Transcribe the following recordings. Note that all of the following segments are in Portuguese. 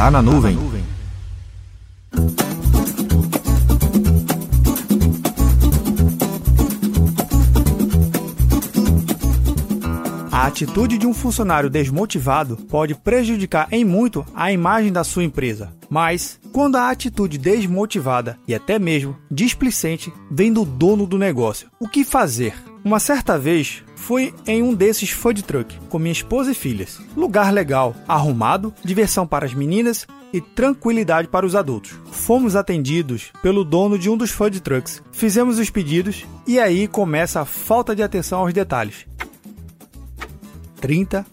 Tá na nuvem. A atitude de um funcionário desmotivado pode prejudicar em muito a imagem da sua empresa. Mas, quando a atitude desmotivada e até mesmo displicente vem do dono do negócio, o que fazer? Uma certa vez fui em um desses food truck com minha esposa e filhas. Lugar legal, arrumado, diversão para as meninas e tranquilidade para os adultos. Fomos atendidos pelo dono de um dos food trucks. Fizemos os pedidos e aí começa a falta de atenção aos detalhes. 30,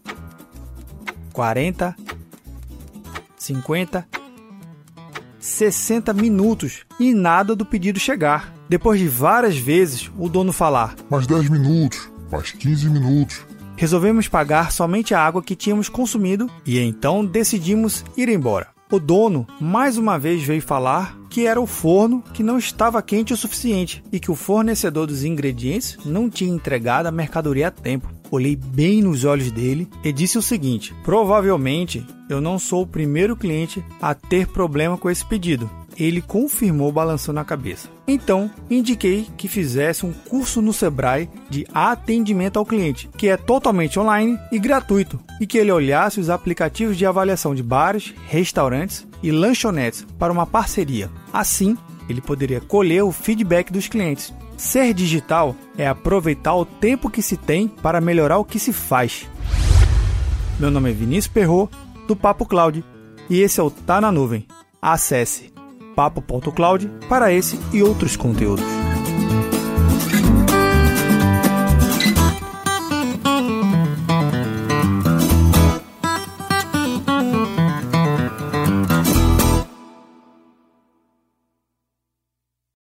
40, 50, 60 minutos e nada do pedido chegar. Depois de várias vezes o dono falar: Mais 10 minutos, mais 15 minutos. Resolvemos pagar somente a água que tínhamos consumido e então decidimos ir embora. O dono mais uma vez veio falar que era o forno que não estava quente o suficiente e que o fornecedor dos ingredientes não tinha entregado a mercadoria a tempo. Olhei bem nos olhos dele e disse o seguinte: provavelmente eu não sou o primeiro cliente a ter problema com esse pedido. Ele confirmou balançando a cabeça. Então, indiquei que fizesse um curso no Sebrae de atendimento ao cliente, que é totalmente online e gratuito, e que ele olhasse os aplicativos de avaliação de bares, restaurantes e lanchonetes para uma parceria. Assim, ele poderia colher o feedback dos clientes. Ser digital é aproveitar o tempo que se tem para melhorar o que se faz. Meu nome é Vinícius Perro do Papo Cloud, e esse é o Tá na Nuvem. Acesse papo.cloud para esse e outros conteúdos.